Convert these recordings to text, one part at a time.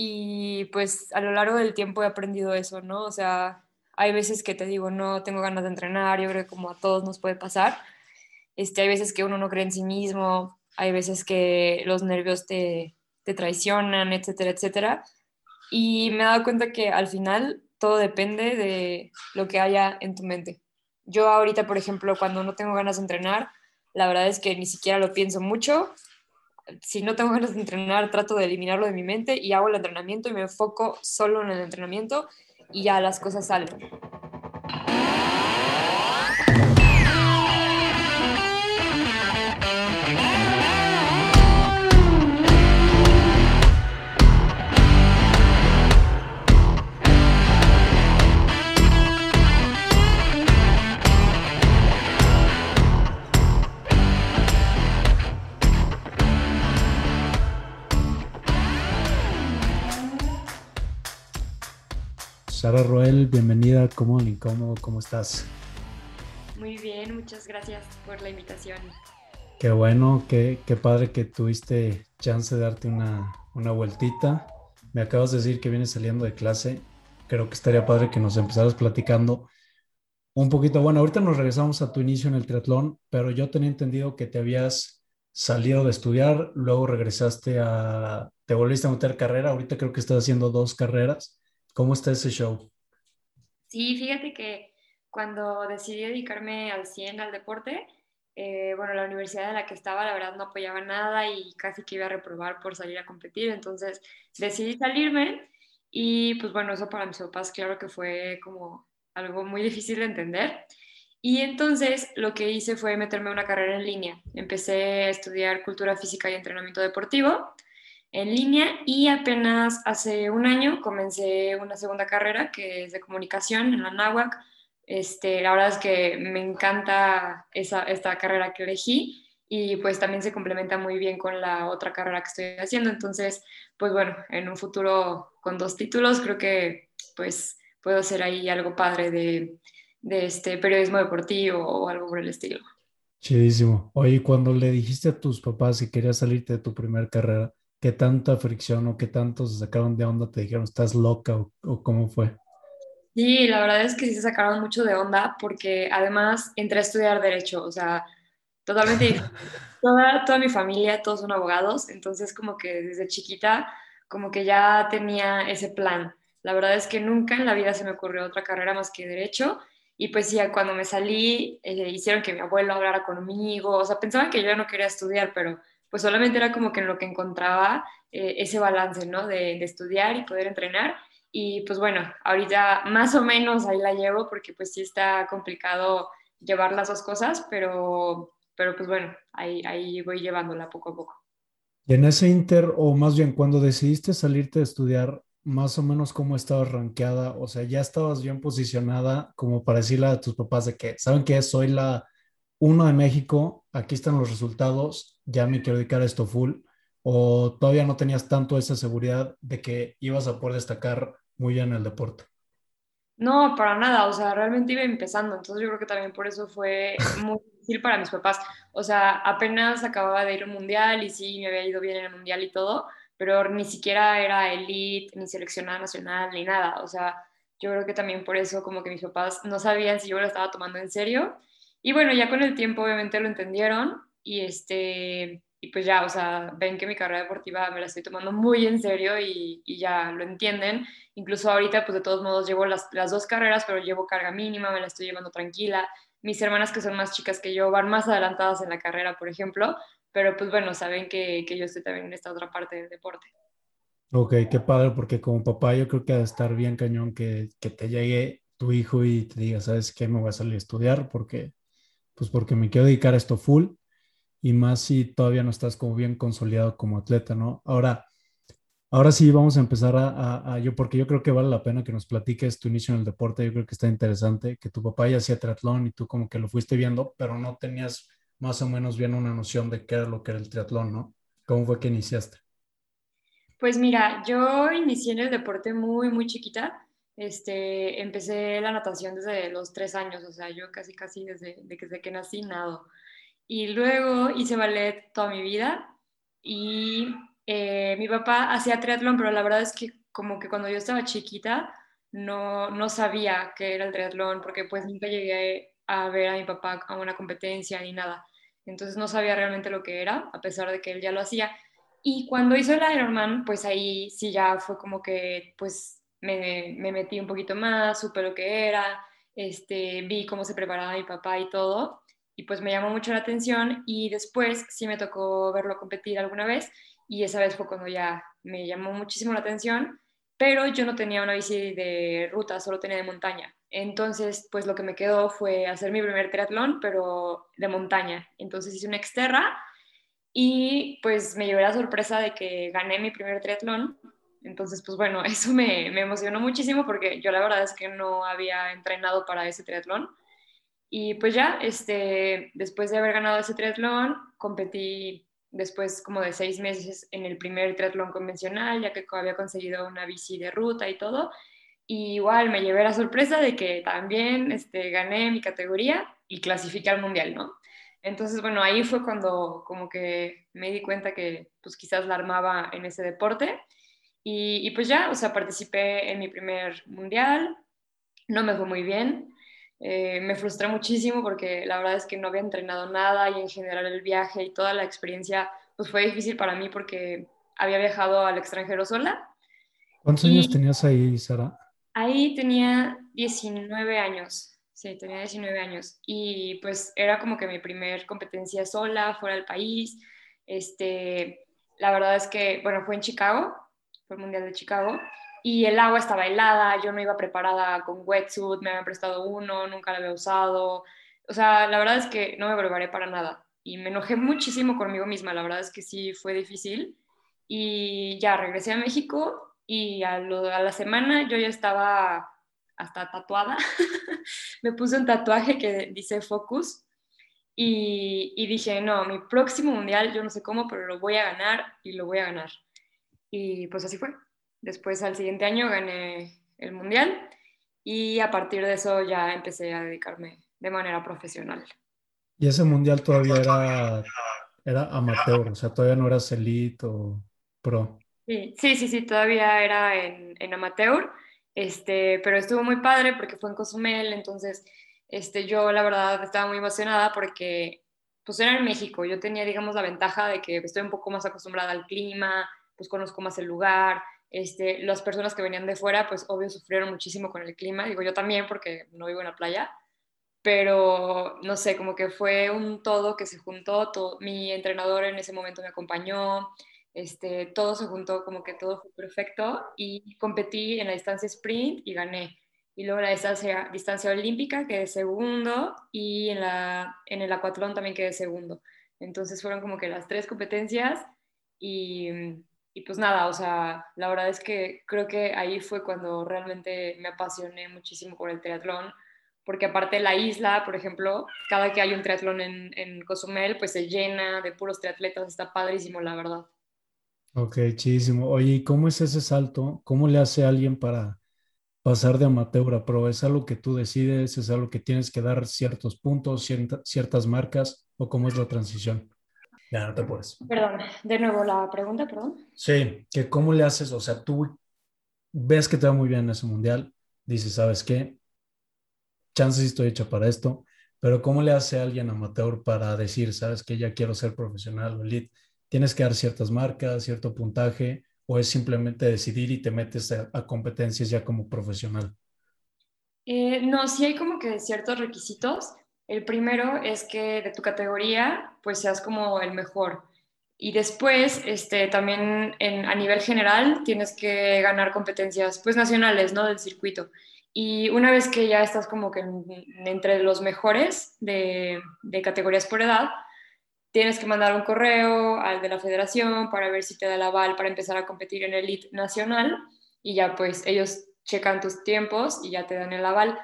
y pues a lo largo del tiempo he aprendido eso, ¿no? O sea, hay veces que te digo, no tengo ganas de entrenar, yo creo que como a todos nos puede pasar. Este, hay veces que uno no cree en sí mismo, hay veces que los nervios te, te traicionan, etcétera, etcétera. Y me he dado cuenta que al final todo depende de lo que haya en tu mente. Yo ahorita, por ejemplo, cuando no tengo ganas de entrenar, la verdad es que ni siquiera lo pienso mucho. Si no tengo ganas de entrenar, trato de eliminarlo de mi mente y hago el entrenamiento y me enfoco solo en el entrenamiento y ya las cosas salen. Sara Roel, bienvenida, ¿cómo incómodo? ¿Cómo estás? Muy bien, muchas gracias por la invitación. Qué bueno, qué, qué padre que tuviste chance de darte una, una vueltita. Me acabas de decir que vienes saliendo de clase. Creo que estaría padre que nos empezaras platicando un poquito. Bueno, ahorita nos regresamos a tu inicio en el triatlón, pero yo tenía entendido que te habías salido de estudiar, luego regresaste a, te volviste a meter carrera, ahorita creo que estás haciendo dos carreras. ¿Cómo está ese show? Sí, fíjate que cuando decidí dedicarme al 100 al deporte, eh, bueno, la universidad en la que estaba, la verdad, no apoyaba nada y casi que iba a reprobar por salir a competir. Entonces decidí salirme y pues bueno, eso para mis papás claro que fue como algo muy difícil de entender. Y entonces lo que hice fue meterme a una carrera en línea. Empecé a estudiar cultura física y entrenamiento deportivo en línea y apenas hace un año comencé una segunda carrera que es de comunicación en la NAWAC. Este, la verdad es que me encanta esa, esta carrera que elegí y pues también se complementa muy bien con la otra carrera que estoy haciendo. Entonces, pues bueno, en un futuro con dos títulos creo que pues puedo hacer ahí algo padre de, de este periodismo deportivo o algo por el estilo. Chidísimo. Oye, cuando le dijiste a tus papás que querías salirte de tu primera carrera, qué tanta fricción o qué tanto se sacaron de onda, te dijeron, estás loca o, cómo fue? Sí, la verdad es que sí se sacaron mucho de onda porque además entré a estudiar derecho, o sea, totalmente, toda, toda mi familia, todos son abogados, entonces como que desde chiquita como que ya tenía ese plan. La verdad es que nunca en la vida se me ocurrió otra carrera más que derecho y pues ya cuando me salí eh, hicieron que mi abuelo hablara conmigo, o sea, pensaban que yo no quería estudiar, pero pues solamente era como que en lo que encontraba eh, ese balance, ¿no? De, estudiar y poder entrenar. Y pues bueno, ahorita más o menos ahí la llevo porque pues sí está complicado llevar las dos cosas, pero, pero pues bueno, ahí, ahí voy llevándola poco a poco. Y en ese inter, o más bien cuando decidiste salirte a estudiar, más o menos cómo estabas rankeada, o sea, ya estabas bien posicionada como para decirle a tus papás de que, ¿saben que soy la uno de México, aquí están los resultados, ya me quiero dedicar a esto full, o todavía no tenías tanto esa seguridad de que ibas a poder destacar muy bien en el deporte? No, para nada, o sea, realmente iba empezando, entonces yo creo que también por eso fue muy difícil para mis papás. O sea, apenas acababa de ir al mundial y sí, me había ido bien en el mundial y todo, pero ni siquiera era elite, ni seleccionada nacional, ni nada. O sea, yo creo que también por eso como que mis papás no sabían si yo lo estaba tomando en serio y bueno, ya con el tiempo obviamente lo entendieron y, este, y pues ya, o sea, ven que mi carrera deportiva me la estoy tomando muy en serio y, y ya lo entienden. Incluso ahorita, pues de todos modos, llevo las, las, dos carreras, pero llevo carga mínima, me la estoy llevando tranquila. Mis hermanas que son más chicas que yo van más adelantadas en la carrera, por ejemplo, pero pues bueno, saben que, que yo estoy también en esta otra parte del deporte. Ok, qué padre, porque como papá yo creo que ha de estar bien cañón que, que te llegue tu hijo y te diga, ¿sabes qué? Me voy a salir a estudiar porque pues porque me quiero dedicar a esto full y más si todavía no estás como bien consolidado como atleta, ¿no? Ahora, ahora sí vamos a empezar a, yo, porque yo creo que vale la pena que nos platiques tu inicio en el deporte, yo creo que está interesante, que tu papá ya hacía triatlón y tú como que lo fuiste viendo, pero no tenías más o menos bien una noción de qué era lo que era el triatlón, ¿no? ¿Cómo fue que iniciaste? Pues mira, yo inicié en el deporte muy, muy chiquita. Este, empecé la natación desde los tres años, o sea, yo casi, casi desde, desde que nací nado. Y luego hice ballet toda mi vida y eh, mi papá hacía triatlón, pero la verdad es que como que cuando yo estaba chiquita no, no sabía qué era el triatlón, porque pues nunca llegué a ver a mi papá a una competencia ni nada. Entonces no sabía realmente lo que era, a pesar de que él ya lo hacía. Y cuando hizo el Ironman, pues ahí sí ya fue como que pues me, me metí un poquito más, supe lo que era, este, vi cómo se preparaba mi papá y todo, y pues me llamó mucho la atención y después sí me tocó verlo competir alguna vez y esa vez fue cuando ya me llamó muchísimo la atención, pero yo no tenía una bici de ruta, solo tenía de montaña. Entonces, pues lo que me quedó fue hacer mi primer triatlón, pero de montaña. Entonces hice una exterra y pues me llevé la sorpresa de que gané mi primer triatlón. Entonces, pues bueno, eso me, me emocionó muchísimo porque yo la verdad es que no había entrenado para ese triatlón. Y pues ya, este, después de haber ganado ese triatlón, competí después como de seis meses en el primer triatlón convencional, ya que había conseguido una bici de ruta y todo. Y igual me llevé la sorpresa de que también este, gané mi categoría y clasifiqué al mundial, ¿no? Entonces, bueno, ahí fue cuando como que me di cuenta que pues quizás la armaba en ese deporte. Y, y pues ya, o sea, participé en mi primer mundial, no me fue muy bien, eh, me frustré muchísimo porque la verdad es que no había entrenado nada y en general el viaje y toda la experiencia pues fue difícil para mí porque había viajado al extranjero sola. ¿Cuántos años tenías ahí, Sara? Ahí tenía 19 años, sí, tenía 19 años y pues era como que mi primer competencia sola, fuera del país. Este, la verdad es que, bueno, fue en Chicago, fue el Mundial de Chicago y el agua estaba helada, yo no iba preparada con wetsuit, me habían prestado uno, nunca lo había usado. O sea, la verdad es que no me preparé para nada y me enojé muchísimo conmigo misma, la verdad es que sí fue difícil. Y ya regresé a México y a, la semana yo ya estaba hasta tatuada. me puse un tatuaje que dice Focus y, y dije, no, mi próximo mundial, yo no sé cómo, pero lo voy a ganar y lo voy a ganar. Y pues así fue. Después al siguiente año gané el mundial y a partir de eso ya empecé a dedicarme de manera profesional. Y ese mundial todavía era, era amateur, o sea, todavía no era elite o pro. Sí, sí, sí, todavía era en, en, amateur, este, pero estuvo muy padre porque fue en Cozumel, entonces este, yo la verdad estaba muy emocionada porque pues era en México, yo tenía digamos la ventaja de que estoy un poco más acostumbrada al clima, pues conozco más el lugar, este, las personas que venían de fuera, pues obvio sufrieron muchísimo con el clima, digo yo también porque no vivo en la playa, pero no sé, como que fue un todo que se juntó, todo, mi entrenador en ese momento me acompañó, este, todo se juntó, como que todo fue perfecto y competí en la distancia sprint y gané. Y luego la distancia, distancia olímpica quedé segundo y en, la, en el acuatlón también quedé segundo. Entonces fueron como que las tres competencias y y pues nada, o sea, la verdad es que creo que ahí fue cuando realmente me apasioné muchísimo por el triatlón, porque aparte la isla, por ejemplo, cada que hay un triatlón en, en Cozumel, pues se llena de puros triatletas, está padrísimo, la verdad. Ok, chidísimo. Oye, ¿cómo es ese salto? ¿Cómo le hace alguien para pasar de amateur a pro? ¿Es algo que tú decides? ¿Es algo que tienes que dar ciertos puntos, ciertas marcas? ¿O cómo es la transición? Ya no te puedes. Perdón, de nuevo la pregunta, perdón. Sí, que cómo le haces, o sea, tú ves que te va muy bien en ese mundial, dices, ¿sabes qué? Chances estoy hecha para esto, pero ¿cómo le hace a alguien amateur para decir, ¿sabes que Ya quiero ser profesional o elite. ¿Tienes que dar ciertas marcas, cierto puntaje, o es simplemente decidir y te metes a, competencias ya como profesional? Eh, no, sí hay como que ciertos requisitos. El primero es que de tu categoría pues seas como el mejor. Y después, este, también a nivel general, tienes que ganar competencias pues nacionales, ¿no? Del circuito. Y una vez que ya estás como que entre los mejores de, de categorías por edad, tienes que mandar un correo al de la federación para ver si te da el aval para empezar a competir en el elite nacional y ya pues ellos checan tus tiempos y ya te dan el aval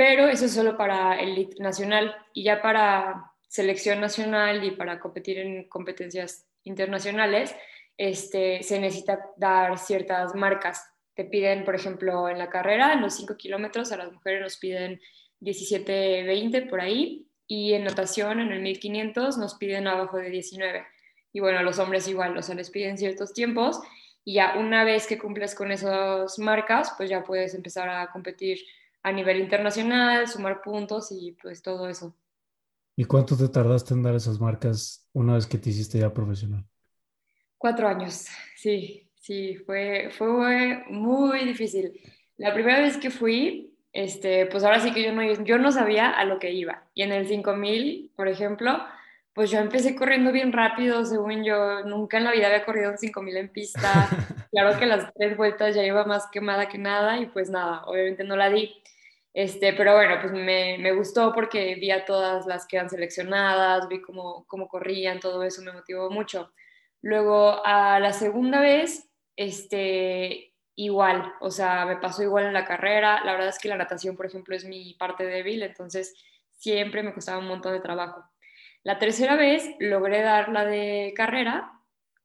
pero eso es solo para el elite nacional y ya para selección nacional y para competir en competencias internacionales, este, se necesita dar ciertas marcas. Te piden, por ejemplo, en la carrera, en los 5 kilómetros, a las mujeres nos piden 17, 20 por ahí, y en natación, en el 1500, nos piden abajo de 19. y bueno, los hombres igual, o sea, les piden ciertos tiempos y ya una vez que cumples con esas marcas, pues ya puedes empezar a competir a nivel internacional, sumar puntos y pues todo eso. ¿Y cuánto te tardaste en dar esas marcas una vez que te hiciste ya profesional? Cuatro años, sí, sí, fue, fue muy difícil. La primera vez que fui, este, pues ahora sí que yo no, yo no sabía a lo que iba. Y en el 5000, por ejemplo, pues yo empecé corriendo bien rápido, según yo, nunca en la vida había corrido un 5000 en pista. claro que las tres vueltas ya iba más quemada que nada y pues nada, obviamente no la di. Este, pero bueno, pues me, me gustó porque vi a todas las que eran seleccionadas, vi cómo, cómo corrían, todo eso me motivó mucho. Luego, a la segunda vez, este, igual, o sea, me pasó igual en la carrera. La verdad es que la natación, por ejemplo, es mi parte débil, entonces siempre me costaba un montón de trabajo. La tercera vez logré dar la de carrera,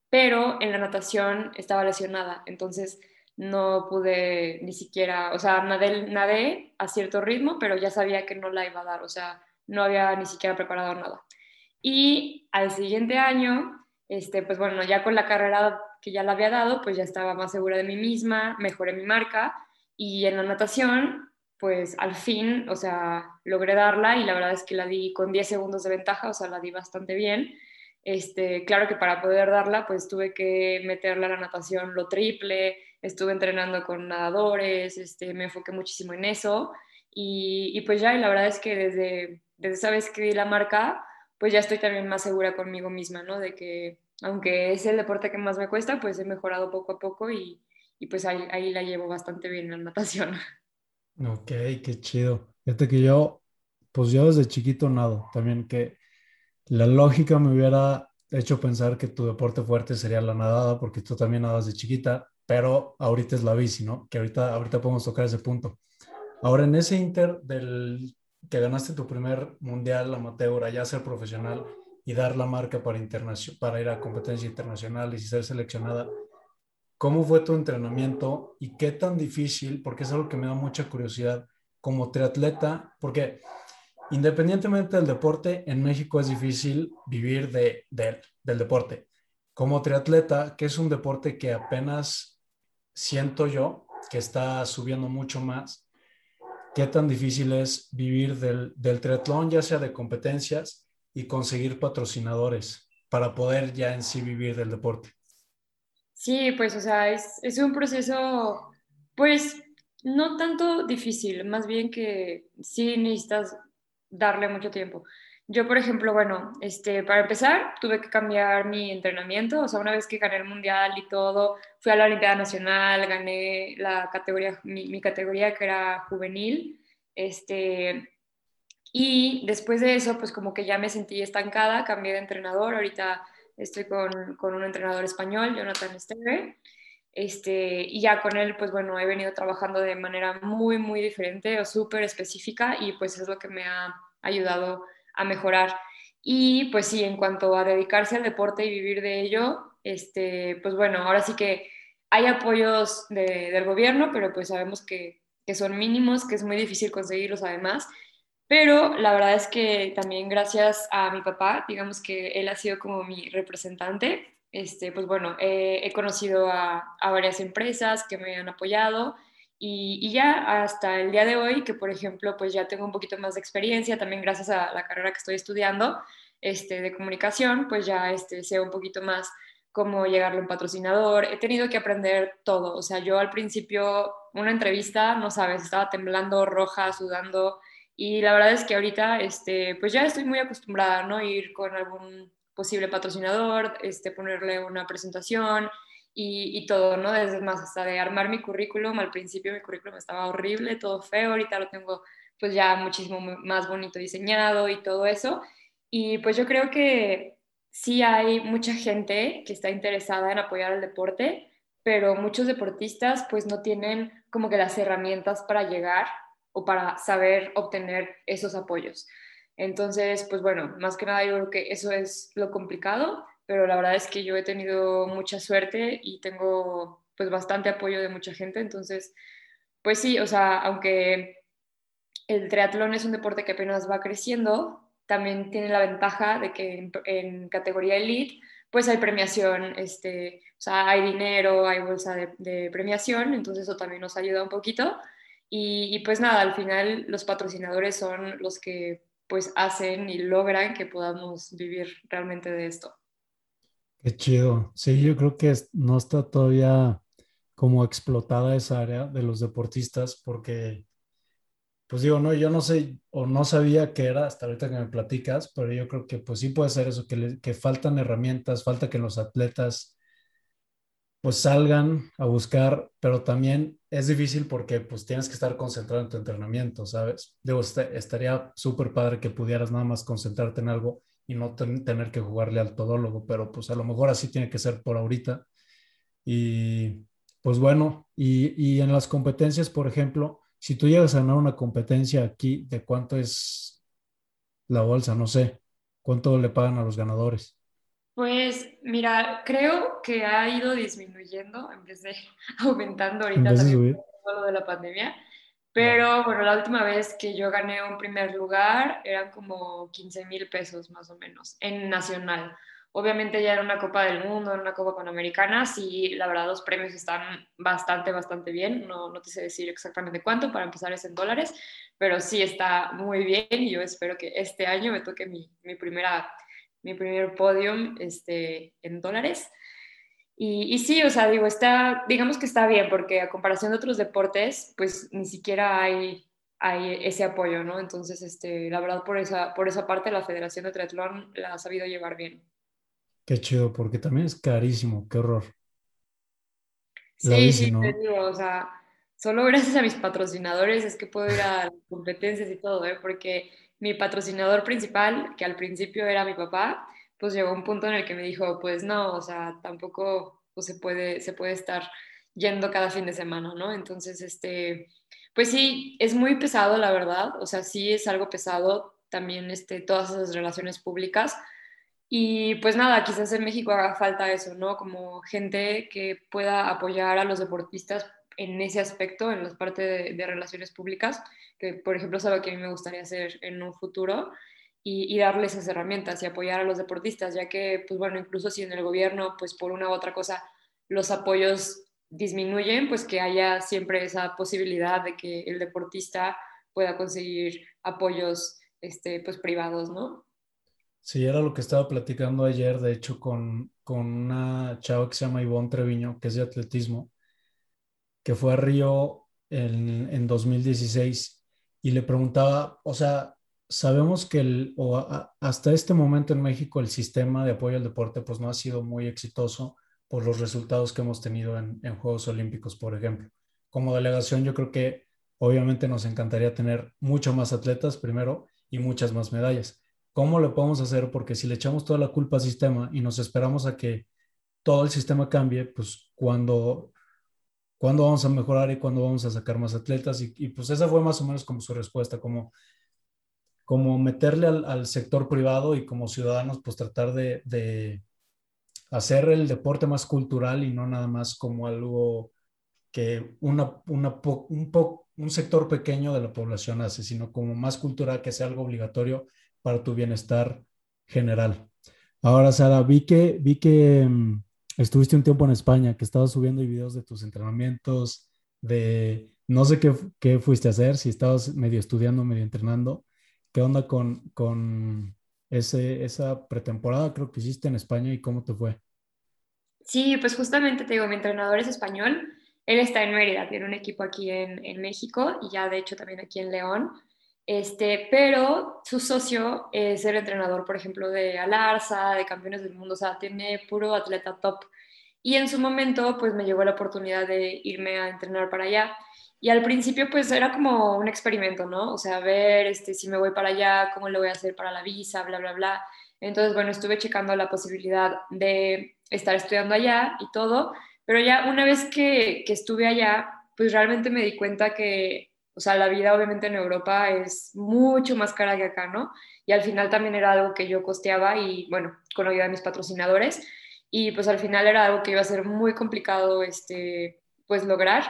pero en la natación estaba lesionada, entonces no pude ni siquiera, o sea, nadé, nadé a cierto ritmo, pero ya sabía que no la iba a dar, o sea, no había ni siquiera preparado nada. Y al siguiente año, este, pues bueno, ya con la carrera que ya la había dado, pues ya estaba más segura de mí misma, mejoré mi marca y en la natación pues al fin, o sea, logré darla y la verdad es que la di con 10 segundos de ventaja, o sea, la di bastante bien. Este, claro que para poder darla, pues tuve que meterla a la natación lo triple, estuve entrenando con nadadores, este, me enfoqué muchísimo en eso y, y pues ya, y la verdad es que desde, desde esa vez que di la marca, pues ya estoy también más segura conmigo misma, ¿no? De que aunque es el deporte que más me cuesta, pues he mejorado poco a poco y, y pues ahí, ahí la llevo bastante bien en la natación. Ok, qué chido. Fíjate que yo, pues yo desde chiquito nado, también que la lógica me hubiera hecho pensar que tu deporte fuerte sería la nadada, porque tú también nadas de chiquita, pero ahorita es la bici, ¿no? Que ahorita, ahorita podemos tocar ese punto. Ahora, en ese inter del que ganaste tu primer mundial amateur, allá ser profesional y dar la marca para, para ir a competencias internacionales y ser seleccionada, ¿Cómo fue tu entrenamiento y qué tan difícil, porque es algo que me da mucha curiosidad, como triatleta, porque independientemente del deporte, en México es difícil vivir de, del deporte. Como triatleta, que es un deporte que apenas siento yo que está subiendo mucho más, ¿qué tan difícil es vivir del, del triatlón, ya sea de competencias y conseguir patrocinadores para poder ya en sí vivir del deporte? Sí, pues, o sea, es, es un proceso, pues, no tanto difícil, más bien que sí necesitas darle mucho tiempo. Yo, por ejemplo, bueno, este, para empezar, tuve que cambiar mi entrenamiento, o sea, una vez que gané el mundial y todo, fui a la Olimpiada Nacional, gané la categoría, mi, mi categoría que era juvenil, este, y después de eso, pues como que ya me sentí estancada, cambié de entrenador, ahorita estoy con, con un entrenador español, Jonathan Esteve, este, y ya con él, pues bueno, he venido trabajando de manera muy, muy diferente o súper específica y pues es lo que me ha ayudado a mejorar. Y pues sí, en cuanto a dedicarse al deporte y vivir de ello, este, pues bueno, ahora sí que hay apoyos de, del gobierno, pero pues sabemos que, que son mínimos, que es muy difícil conseguirlos además. Pero la verdad es que también gracias a mi papá, digamos que él ha sido como mi representante, este, pues bueno, he conocido a, a, varias empresas que me han apoyado y, y, ya hasta el día de hoy, que por ejemplo, pues ya tengo un poquito más de experiencia, también gracias a la carrera que estoy estudiando este, de comunicación, pues ya este, sé un poquito más cómo llegarle a un patrocinador. He tenido que aprender todo, o sea, yo al principio, una entrevista, no sabes, estaba temblando, roja, sudando y la verdad es que ahorita, este, pues ya estoy muy acostumbrada, ¿no? Ir con algún posible patrocinador, este, ponerle una presentación y, y, todo, ¿no? Desde más hasta de armar mi currículum. Al principio mi currículum estaba horrible, todo feo, ahorita lo tengo pues ya muchísimo más bonito diseñado y todo eso. Y pues yo creo que sí hay mucha gente que está interesada en apoyar el deporte, pero muchos deportistas pues no tienen como que las herramientas para llegar o para saber obtener esos apoyos. Entonces, pues bueno, más que nada yo creo que eso es lo complicado, pero la verdad es que yo he tenido mucha suerte y tengo pues bastante apoyo de mucha gente, entonces, pues sí, o sea, aunque el triatlón es un deporte que apenas va creciendo, también tiene la ventaja de que en, categoría elite pues hay premiación, este, o sea, hay dinero, hay bolsa de, premiación, entonces eso también nos ayuda un poquito. Y, y, pues nada, al final los patrocinadores son los que pues hacen y logran que podamos vivir realmente de esto. Qué chido. Sí, yo creo que no está todavía como explotada esa área de los deportistas porque, pues digo, no, yo no sé o no sabía qué era hasta ahorita que me platicas, pero yo creo que pues sí puede ser eso, que, que faltan herramientas, falta que los atletas pues salgan a buscar, pero también es difícil porque pues tienes que estar concentrado en tu entrenamiento, ¿sabes? Digo, este, estaría súper padre que pudieras nada más concentrarte en algo y no tener que jugarle al todólogo, pero pues a lo mejor así tiene que ser por ahorita. Y pues bueno, y, y en las competencias, por ejemplo, si tú llegas a ganar una competencia aquí, ¿de cuánto es la bolsa? No sé, ¿cuánto le pagan a los ganadores? Pues mira, creo que ha ido disminuyendo en vez de aumentando ahorita también lo de la pandemia. Pero bueno, la última vez que yo gané un primer lugar eran como 15 mil pesos más o menos en nacional. Obviamente ya era una Copa del Mundo, era una Copa Panamericana, sí, la verdad los premios están bastante, bastante bien. No, no te sé decir exactamente cuánto, para empezar es en dólares, pero sí está muy bien y yo espero que este año me toque mi, mi primera mi primer podium este, en dólares. Y, y, sí, o sea, digo, está, digamos que está bien, porque a comparación de otros deportes, pues ni siquiera hay, hay ese apoyo, ¿no? Entonces, este, la verdad, por esa, por esa parte, la Federación de Triatlón la ha sabido llevar bien. Qué chido, porque también es carísimo, qué horror. sí, sí, te digo, o sea, solo gracias a mis patrocinadores es que puedo ir a competencias y todo, ¿eh? Porque mi patrocinador principal, que al principio era mi papá, pues llegó un punto en el que me dijo, pues no, o sea, tampoco pues, se, puede, se puede estar yendo cada fin de semana, ¿no? Entonces, este, pues sí, es muy pesado, la verdad, o sea, sí es algo pesado también este, todas esas relaciones públicas. Y pues nada, quizás en México haga falta eso, ¿no? Como gente que pueda apoyar a los deportistas en ese aspecto, en la parte de, relaciones públicas, que por ejemplo es algo que a mí me gustaría hacer en un futuro, y, darles esas herramientas y apoyar a los deportistas, ya que, pues bueno, incluso si en el gobierno, pues por una u otra cosa, los apoyos disminuyen, pues que haya siempre esa posibilidad de que el deportista pueda conseguir apoyos este, pues privados, ¿no? Sí, era lo que estaba platicando ayer, de hecho, con, con una chava que se llama Ivonne Treviño, que es de atletismo, que fue a Río en, en 2016 y le preguntaba, o sea, sabemos que el, hasta este momento en México el sistema de apoyo al deporte pues no ha sido muy exitoso por los resultados que hemos tenido en, en Juegos Olímpicos, por ejemplo. Como delegación yo creo que obviamente nos encantaría tener mucho más atletas primero y muchas más medallas. ¿Cómo lo podemos hacer? Porque si le echamos toda la culpa al sistema y nos esperamos a que todo el sistema cambie, pues cuando cuándo vamos a mejorar y cuándo vamos a sacar más atletas. Y, pues esa fue más o menos como su respuesta, como, como meterle al, sector privado y como ciudadanos, pues tratar de, de, hacer el deporte más cultural y no nada más como algo que una, una un, po, un sector pequeño de la población hace, sino como más cultural, que sea algo obligatorio para tu bienestar general. Ahora, Sara, vi que, vi que mm, estuviste un tiempo en España, que estabas subiendo videos de tus entrenamientos, de no sé qué, qué, fuiste a hacer, si estabas medio estudiando, medio entrenando. ¿Qué onda con, con ese, esa pretemporada creo que hiciste en España y cómo te fue? Sí, pues justamente te digo, mi entrenador es español, él está en Mérida, tiene un equipo aquí en, en México y ya de hecho también aquí en León. Este, pero su socio es el entrenador, por ejemplo, de Alarza, de campeones del mundo, o sea, tiene puro atleta top. Y en su momento, pues me llegó la oportunidad de irme a entrenar para allá. Y al principio, pues era como un experimento, ¿no? O sea, ver este, si me voy para allá, cómo lo voy a hacer para la visa, bla, bla, bla. Entonces, bueno, estuve checando la posibilidad de estar estudiando allá y todo, pero ya una vez que, que estuve allá, pues realmente me di cuenta que o sea, la vida obviamente en Europa es mucho más cara que acá, ¿no? Y al final también era algo que yo costeaba y, bueno, con ayuda de mis patrocinadores. Y pues al final era algo que iba a ser muy complicado, este, pues lograr.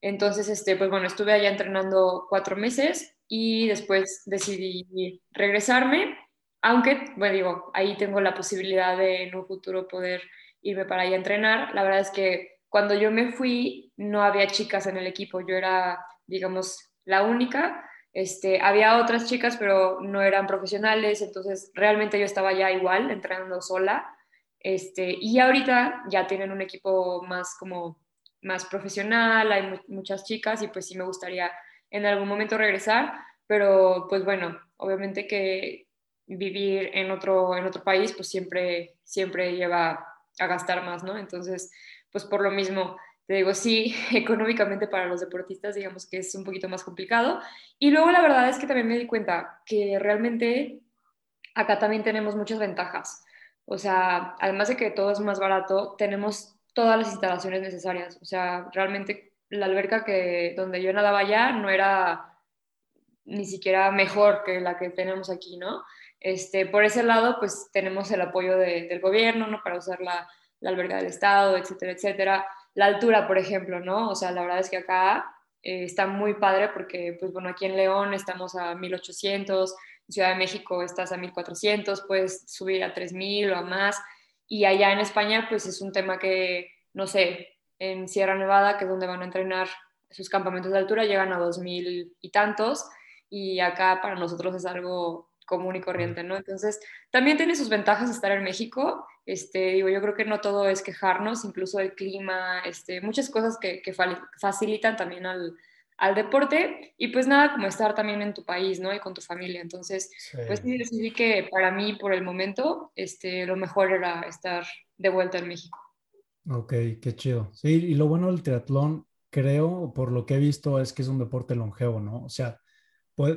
Entonces, este, pues bueno, estuve allá entrenando cuatro meses y después decidí regresarme aunque, bueno, digo, ahí tengo la posibilidad de en un futuro poder irme para allá a entrenar. La verdad es que cuando yo me fui no había chicas en el equipo, yo era, digamos, la única. Este, había otras chicas, pero no eran profesionales, entonces realmente yo estaba ya igual, entrenando sola. Este, y ahorita ya tienen un equipo más como más profesional, hay muchas chicas y pues sí me gustaría en algún momento regresar, pero pues bueno, obviamente que vivir en otro, en otro país pues siempre, siempre lleva a gastar más, ¿no? Entonces, pues por lo mismo, te digo, sí, económicamente para los deportistas digamos que es un poquito más complicado. Y luego la verdad es que también me di cuenta que realmente acá también tenemos muchas ventajas. O sea, además de que todo es más barato, tenemos todas las instalaciones necesarias. O sea, realmente la alberca que donde yo nadaba ya no era ni siquiera mejor que la que tenemos aquí, ¿no? Este, por ese lado, pues tenemos el apoyo del gobierno, ¿no? Para usar la, la, alberca del Estado, etcétera, etcétera. La altura, por ejemplo, ¿no? O sea, la verdad es que acá eh, está muy padre porque, pues bueno, aquí en León estamos a 1800, en Ciudad de México estás a 1400, puedes subir a 3000 o a más. Y allá en España, pues es un tema que, no sé, en Sierra Nevada, que es donde van a entrenar sus campamentos de altura, llegan a dos mil y tantos, y acá para nosotros es algo común y corriente, ¿no? Entonces, también tiene sus ventajas estar en México. Este, digo, yo creo que no todo es quejarnos, incluso el clima, este, muchas cosas que, que facilitan también al, al deporte y pues nada, como estar también en tu país, ¿no? Y con tu familia. Entonces, pues sí decidí que para mí, por el momento, este, lo mejor era estar de vuelta en México. Ok, qué chido. Sí, y lo bueno del triatlón, creo, por lo que he visto, es que es un deporte longevo, ¿no? O sea,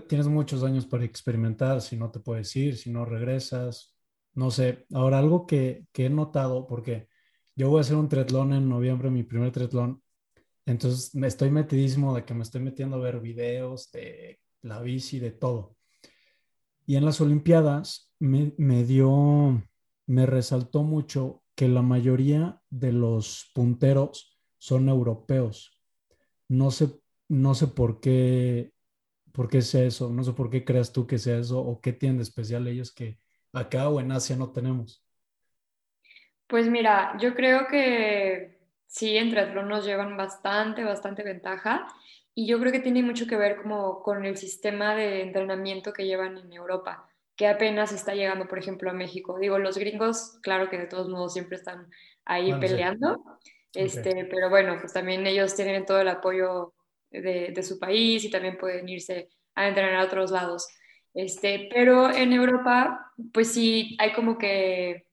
tienes muchos años para experimentar, si no te puedes ir, si no regresas, no sé. Ahora, algo que, que he notado, porque yo voy a hacer un triatlón en noviembre, mi primer triatlón, entonces me estoy metidísimo de que me estoy metiendo a ver videos de la bici, de todo. Y en las Olimpiadas me, me dio, me resaltó mucho que la mayoría de los punteros son europeos. No sé, no sé por qué, por qué sea eso, no sé por qué creas tú que sea eso o qué tienen de especial ellos que acá o en Asia no tenemos. Pues mira, yo creo que sí, en triatlón nos llevan bastante, bastante ventaja y yo creo que tiene mucho que ver como con el sistema de entrenamiento que llevan en Europa, que apenas está llegando, por ejemplo, a México. Digo, los gringos, claro que de todos modos siempre están ahí peleando, este, pero bueno, pues también ellos tienen todo el apoyo de, su país y también pueden irse a entrenar a otros lados. Este, pero en Europa, pues sí, hay como que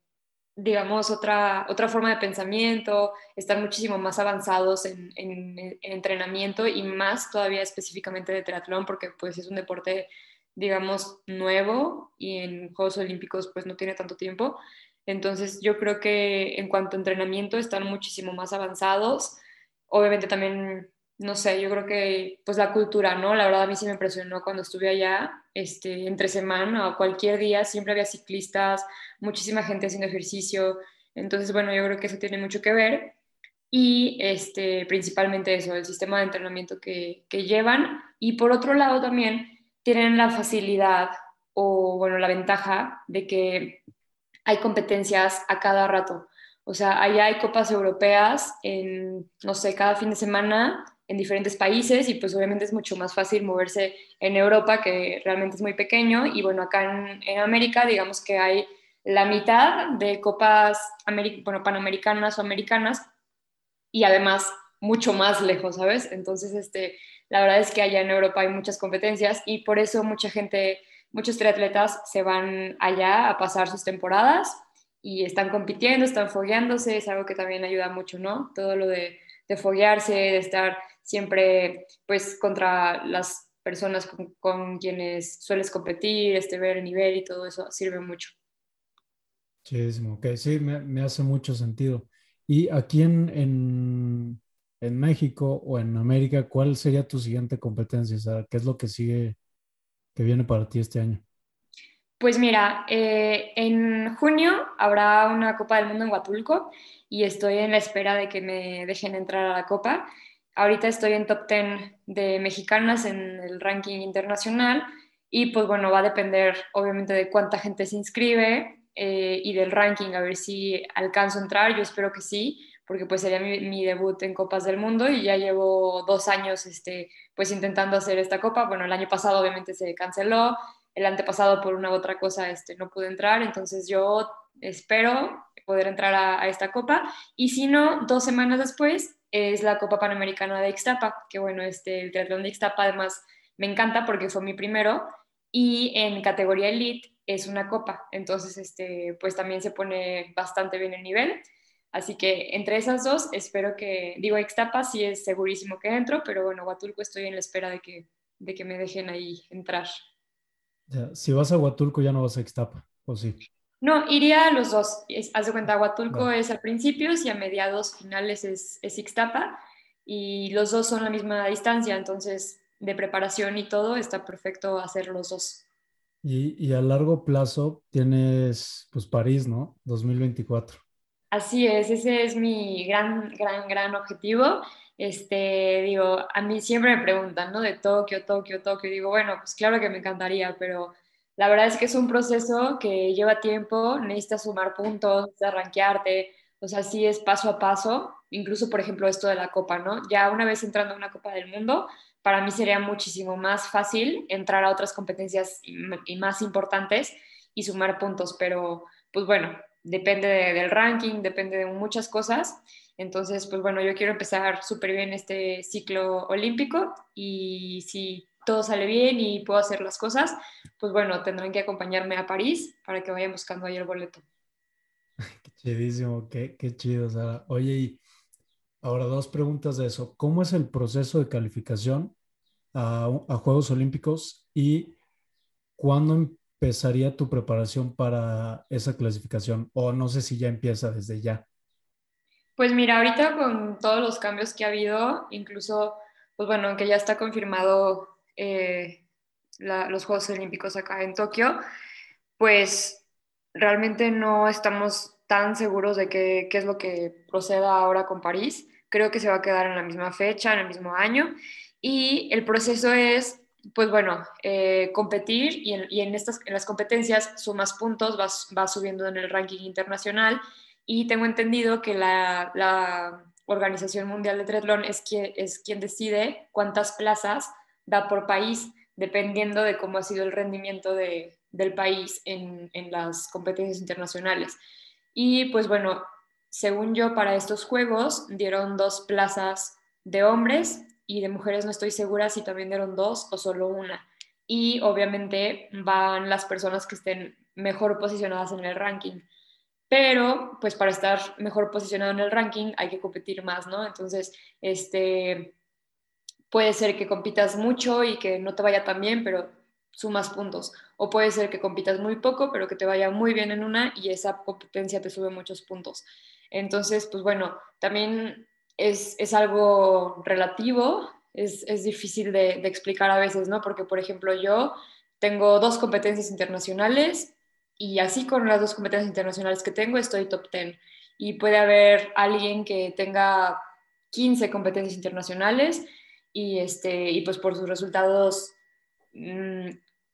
digamos, otra, otra forma de pensamiento, están muchísimo más avanzados en, en, entrenamiento y más todavía específicamente de triatlón, porque pues es un deporte, digamos, nuevo y en Juegos Olímpicos pues no tiene tanto tiempo. Entonces yo creo que en cuanto a entrenamiento están muchísimo más avanzados. Obviamente también no sé, yo creo que pues la cultura, ¿no? La verdad a mí sí me impresionó cuando estuve allá, este, entre semana o cualquier día, siempre había ciclistas, muchísima gente haciendo ejercicio, entonces bueno, yo creo que eso tiene mucho que ver y este, principalmente eso, el sistema de entrenamiento que, que llevan y por otro lado también tienen la facilidad o bueno, la ventaja de que hay competencias a cada rato. O sea, allá hay copas europeas en, no sé, cada fin de semana en diferentes países y pues obviamente es mucho más fácil moverse en Europa que realmente es muy pequeño y bueno, acá en, América digamos que hay la mitad de copas bueno, panamericanas o americanas y además mucho más lejos, ¿sabes? Entonces, este, la verdad es que allá en Europa hay muchas competencias y por eso mucha gente, muchos triatletas se van allá a pasar sus temporadas y están compitiendo, están fogueándose, es algo que también ayuda mucho, ¿no? Todo lo de, de foguearse, de estar siempre pues contra las personas con, quienes sueles competir, este, ver el nivel y todo eso sirve mucho. Sí, ok, sí, me, me, hace mucho sentido. Y aquí en, en, en, México o en América, ¿cuál sería tu siguiente competencia? O sea, ¿qué es lo que sigue, que viene para ti este año? Pues mira, eh, en junio habrá una Copa del Mundo en Huatulco y estoy en la espera de que me dejen entrar a la Copa. Ahorita estoy en top 10 de mexicanas en el ranking internacional Y pues bueno, va a depender obviamente de cuánta gente se inscribe eh, y del ranking, a ver si alcanzo a entrar, yo espero que sí, porque pues sería mi, debut en Copas del Mundo y ya llevo dos años este, pues intentando hacer esta copa. Bueno, el año pasado obviamente se canceló, el antepasado por una u otra cosa este, no pude entrar, entonces yo espero poder entrar a, esta copa y si no, dos semanas después es la Copa Panamericana de Ixtapa, que bueno, este, el triatlón de Ixtapa además me encanta porque fue mi primero y en categoría elite es una copa, entonces este, pues también se pone bastante bien el nivel. Así que entre esas dos, espero que, digo, Ixtapa sí es segurísimo que entro, pero bueno, Huatulco estoy en la espera de que, de que me dejen ahí entrar. si vas a Huatulco ya no vas a Ixtapa, ¿o sí? No, iría a los dos. haz de cuenta, Huatulco es a principios y a mediados finales es, es Ixtapa y los dos son la misma distancia, entonces de preparación y todo está perfecto hacer los dos. Y, y a largo plazo tienes pues París, ¿no? 2024. Así es, ese es mi gran, gran, gran objetivo. Este, digo, a mí siempre me preguntan, ¿no? De Tokio, Tokio, Tokio. Digo, bueno, pues claro que me encantaría, pero la verdad es que es un proceso que lleva tiempo, necesitas sumar puntos, arranquearte, o sea, sí es paso a paso, incluso por ejemplo esto de la copa, ¿no? Ya una vez entrando a una copa del mundo, para mí sería muchísimo más fácil entrar a otras competencias y más importantes y sumar puntos, pero pues bueno, depende del ranking, depende de muchas cosas. Entonces, pues bueno, yo quiero empezar súper bien este ciclo olímpico y si todo sale bien y puedo hacer las cosas, pues bueno, tendrán que acompañarme a París para que vayan buscando ahí el boleto. Qué chidísimo, qué, qué chido, Sara. Oye, y ahora dos preguntas de eso. ¿Cómo es el proceso de calificación a, a Juegos Olímpicos y cuándo empezaría tu preparación para esa clasificación? O no sé si ya empieza desde ya. Pues mira, ahorita con todos los cambios que ha habido, incluso, pues bueno, aunque ya está confirmado eh, los Juegos Olímpicos acá en Tokio, pues realmente no estamos tan seguros de qué, qué es lo que proceda ahora con París. Creo que se va a quedar en la misma fecha, en el mismo año. Y el proceso es pues bueno, eh, competir y, en, estas, en las competencias sumas puntos, vas, vas, subiendo en el ranking internacional y tengo entendido que la, Organización Mundial de Triatlón es quien, es quien decide cuántas plazas da por país, dependiendo de cómo ha sido el rendimiento del país en, en las competencias internacionales. Y pues bueno, según yo, para estos Juegos dieron dos plazas de hombres y de mujeres no estoy segura si también dieron dos o solo una. Y obviamente van las personas que estén mejor posicionadas en el ranking. Pero, pues para estar mejor posicionado en el ranking hay que competir más, ¿no? Entonces, este, puede ser que compitas mucho y que no te vaya tan bien, pero sumas puntos. O puede ser que compitas muy poco, pero que te vaya muy bien en una y esa competencia te sube muchos puntos. Entonces, pues bueno, también es, algo relativo, es, difícil de, explicar a veces, ¿no? Porque, por ejemplo, yo tengo dos competencias internacionales y así con las dos competencias internacionales que tengo estoy top 10. Y puede haber alguien que tenga 15 competencias internacionales y, este, y pues por sus resultados mm,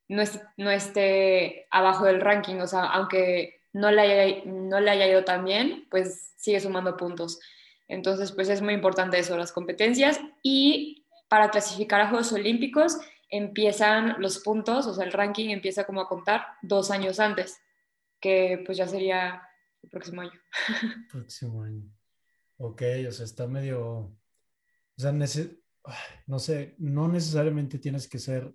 no, no, esté abajo del ranking, o sea, aunque no le, haya, no le haya ido tan bien, pues sigue sumando puntos. Entonces, pues es muy importante eso, las competencias. Y para clasificar a Juegos Olímpicos empiezan los puntos, o sea, el ranking empieza como a contar dos años antes, que pues ya sería el próximo año. Próximo año. Ok, o sea, está medio, o sea, no sé, no necesariamente tienes que ser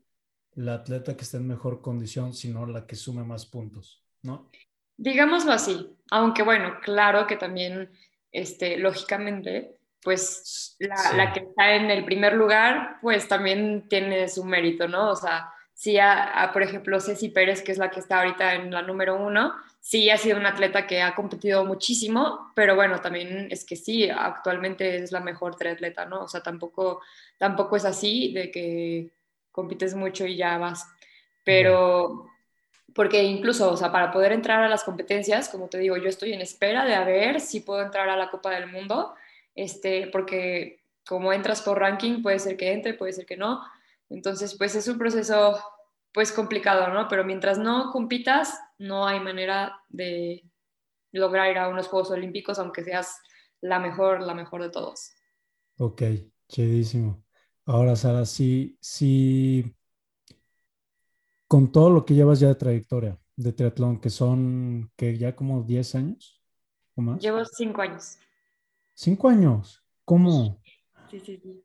la atleta que esté en mejor condición, sino la que sume más puntos, ¿no? Digámoslo así, aunque bueno, claro que también este, lógicamente, pues la, que está en el primer lugar, pues también tiene su mérito, ¿no? O sea, sí, a, por ejemplo, Ceci Pérez, que es la que está ahorita en la número uno, sí ha sido una atleta que ha competido muchísimo, pero bueno, también es que sí, actualmente es la mejor triatleta, ¿no? O sea, tampoco, tampoco es así de que compites mucho y ya vas. Pero, porque incluso, o sea, para poder entrar a las competencias, como te digo, yo estoy en espera de a ver si puedo entrar a la Copa del Mundo, este, porque como entras por ranking, puede ser que entre, puede ser que no. Entonces, pues es un proceso pues complicado, ¿no? Pero mientras no compitas, no hay manera de lograr ir a unos Juegos Olímpicos, aunque seas la mejor, la mejor de todos. Ok, chidísimo. Ahora, Sara, sí, sí, con todo lo que llevas ya de trayectoria de triatlón, que son que ya como 10 años o más. Llevo 5 años. ¿Cinco años? ¿Cómo? Sí, sí, sí.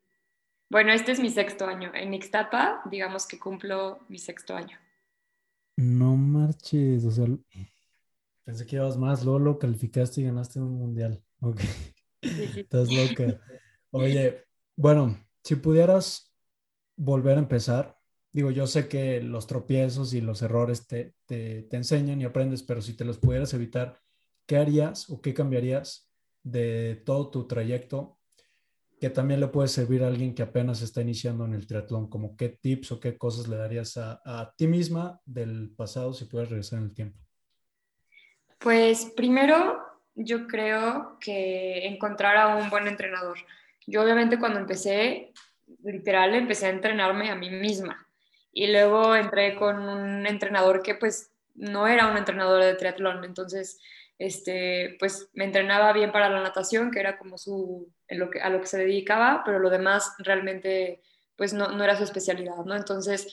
Bueno, este es mi sexto año. En Ixtapa, digamos que cumplo mi sexto año. No marches, o sea, pensé que ibas más, Lolo, calificaste y ganaste un mundial. Ok. Estás loca. Oye, bueno, si pudieras volver a empezar, digo, yo sé que los tropiezos y los errores te, te, enseñan y aprendes, pero si te los pudieras evitar, ¿qué harías o qué cambiarías de todo tu trayecto que también le puede servir a alguien que apenas está iniciando en el triatlón? Como qué tips o qué cosas le darías a, a ti misma del pasado si puedes regresar en el tiempo? Pues primero, yo creo que encontrar a un buen entrenador. Yo obviamente cuando empecé, literal, empecé a entrenarme a mí misma y luego entré con un entrenador que pues no era un entrenador de triatlón, entonces este, pues me entrenaba bien para la natación, que era como su, lo que, a lo que se dedicaba, pero lo demás realmente pues no, no era su especialidad, ¿no? Entonces,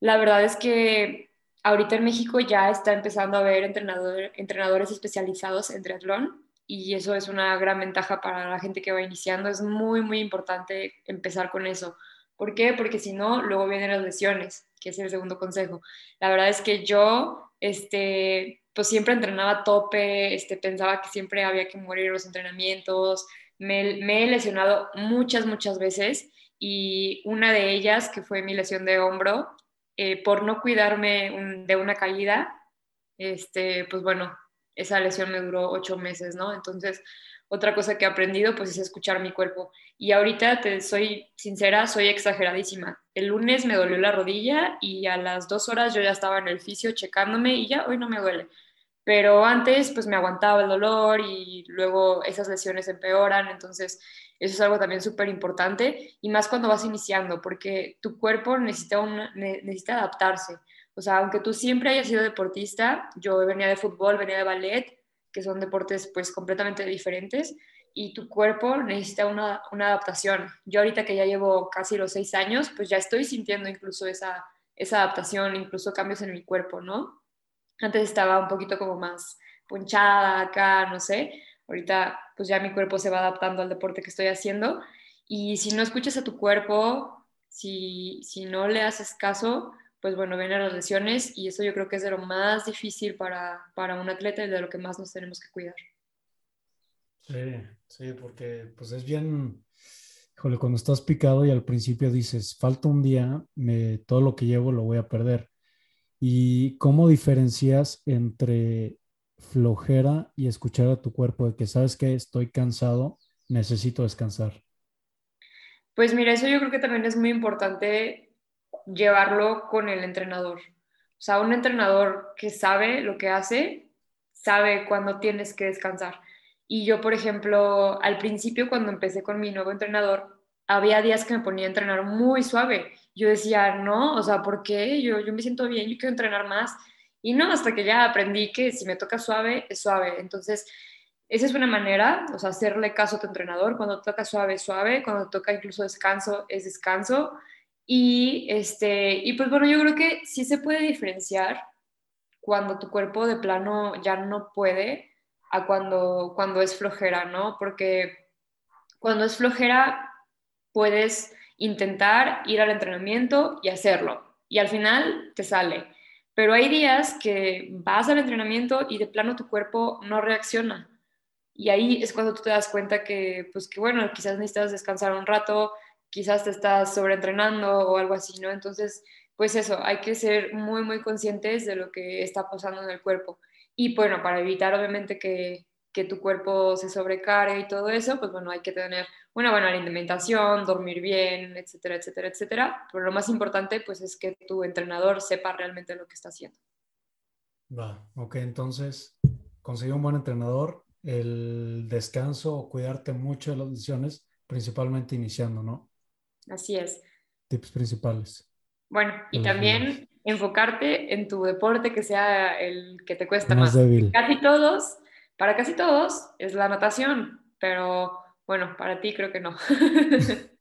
la verdad es que ahorita en México ya está empezando a haber entrenador, entrenadores especializados en triatlón y eso es una gran ventaja para la gente que va iniciando. Es muy, muy importante empezar con eso. ¿Por qué? Porque si no, luego vienen las lesiones, que es el segundo consejo. La verdad es que yo, este, pues siempre entrenaba a tope, este, pensaba que siempre había que morir los entrenamientos, me, he lesionado muchas, muchas veces y una de ellas, que fue mi lesión de hombro, eh, por no cuidarme de una caída, este, pues bueno, esa lesión me duró ocho meses, ¿no? Entonces, otra cosa que he aprendido pues es escuchar mi cuerpo. Y ahorita, te soy sincera, soy exageradísima. El lunes me dolió la rodilla y a las dos horas yo ya estaba en el fisio checándome y ya hoy no me duele. Pero antes pues me aguantaba el dolor y luego esas lesiones empeoran, entonces eso es algo también súper importante y más cuando vas iniciando porque tu cuerpo necesita, necesita adaptarse. O sea, aunque tú siempre hayas sido deportista, yo venía de fútbol, venía de ballet, que son deportes pues completamente diferentes y tu cuerpo necesita una, una, adaptación. Yo ahorita que ya llevo casi los seis años, pues ya estoy sintiendo incluso esa, esa adaptación, incluso cambios en mi cuerpo, ¿no? Antes estaba un poquito como más punchada acá, no sé. Ahorita pues ya mi cuerpo se va adaptando al deporte que estoy haciendo. Y si no escuchas a tu cuerpo, si, si no le haces caso, pues bueno, vienen las lesiones y eso yo creo que es de lo más difícil para, para un atleta y de lo que más nos tenemos que cuidar. Sí, sí, porque pues es bien, híjole, cuando estás picado y al principio dices, falta un día, me, todo lo que llevo lo voy a perder. ¿Y cómo diferencias entre flojera y escuchar a tu cuerpo de que sabes que estoy cansado, necesito descansar? Pues mira, eso yo creo que también es muy importante llevarlo con el entrenador. O sea, un entrenador que sabe lo que hace, sabe cuándo tienes que descansar. Y yo, por ejemplo, al principio cuando empecé con mi nuevo entrenador, había días que me ponía a entrenar muy suave. Yo decía, no, o sea, ¿por qué? Yo, yo me siento bien, yo quiero entrenar más. Y no, hasta que ya aprendí que si me toca suave, es suave. Entonces, esa es una manera, o sea, hacerle caso a tu entrenador. Cuando toca suave, suave. Cuando toca incluso descanso, es descanso. Y, este, y pues bueno, yo creo que sí se puede diferenciar cuando tu cuerpo de plano ya no puede a cuando, cuando es flojera, ¿no? Porque cuando es flojera puedes intentar ir al entrenamiento y hacerlo y al final te sale. Pero hay días que vas al entrenamiento y de plano tu cuerpo no reacciona. Y ahí es cuando tú te das cuenta que, pues que bueno, quizás necesitas descansar un rato, quizás te estás sobreentrenando o algo así, ¿no? Entonces, pues eso, hay que ser muy, muy conscientes de lo que está pasando en el cuerpo. Y bueno, para evitar obviamente que, que tu cuerpo se sobrecargue y todo eso, pues bueno, hay que tener una buena alimentación, dormir bien, etcétera, etcétera, etcétera. Pero lo más importante, pues es que tu entrenador sepa realmente lo que está haciendo. Va, ok, entonces, conseguir un buen entrenador, el descanso cuidarte mucho de las lesiones, principalmente iniciando, ¿no? Así es. Tips principales. Bueno, y también enfocarte en tu deporte que sea el que te cuesta Más más. débil. Casi todos, para casi todos es la natación, pero bueno, para ti creo que no.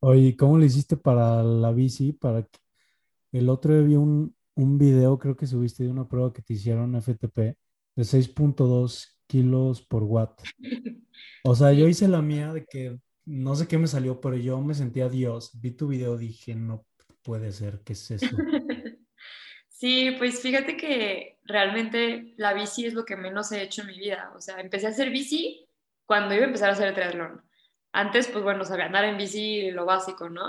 Oye, ¿cómo le hiciste para la bici? Para que... El otro día vi un, un video, creo que subiste de una prueba que te hicieron FTP de 6.2 kilos por watt. O sea, yo hice la mía de que no sé qué me salió, pero yo me sentía Dios. Vi tu video, dije, no puede ser, ¿qué es eso? Sí, pues fíjate que realmente la bici es lo que menos he hecho en mi vida. O sea, empecé a hacer bici cuando iba a empezar a hacer el triatlón. Antes, pues bueno, sabía andar en bici lo básico, ¿no?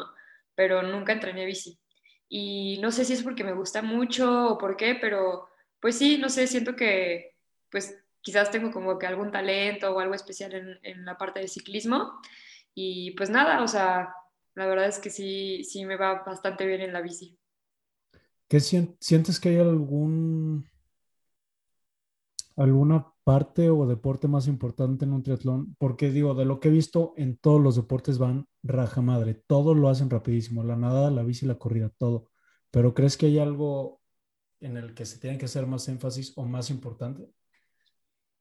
Pero nunca entrené bici. Y no sé si es porque me gusta mucho o por qué, pero pues sí, no sé, siento que pues quizás tengo como que algún talento o algo especial en, en la parte de ciclismo. Y pues nada, o sea, la verdad es que sí, sí me va bastante bien en la bici. ¿Qué sien- sientes que hay algún, alguna parte o deporte más importante en un triatlón? Porque digo, de lo que he visto, en todos los deportes van raja madre, todos lo hacen rapidísimo, la nadada, la bici, la corrida, todo. Pero ¿crees que hay algo en el que se tiene que hacer más énfasis o más importante?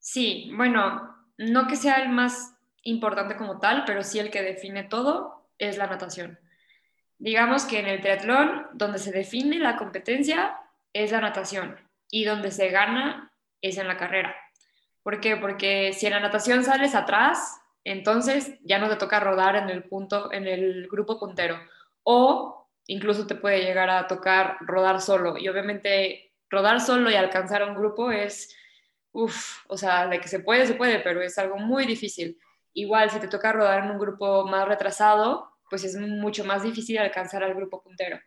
Sí, bueno, no que sea el más importante como tal, pero sí el que define todo es la natación. Digamos que en el triatlón, donde se define la competencia es la natación y donde se gana es en la carrera. ¿Por qué? Porque si en la natación sales atrás, entonces ya no te toca rodar en el punto, en el grupo puntero. O incluso te puede llegar a tocar rodar solo. Y obviamente rodar solo y alcanzar a un grupo es, uff, o sea, de que se puede, se puede, pero es algo muy difícil. Igual, si te toca rodar en un grupo más retrasado, pues es mucho más difícil alcanzar al grupo puntero.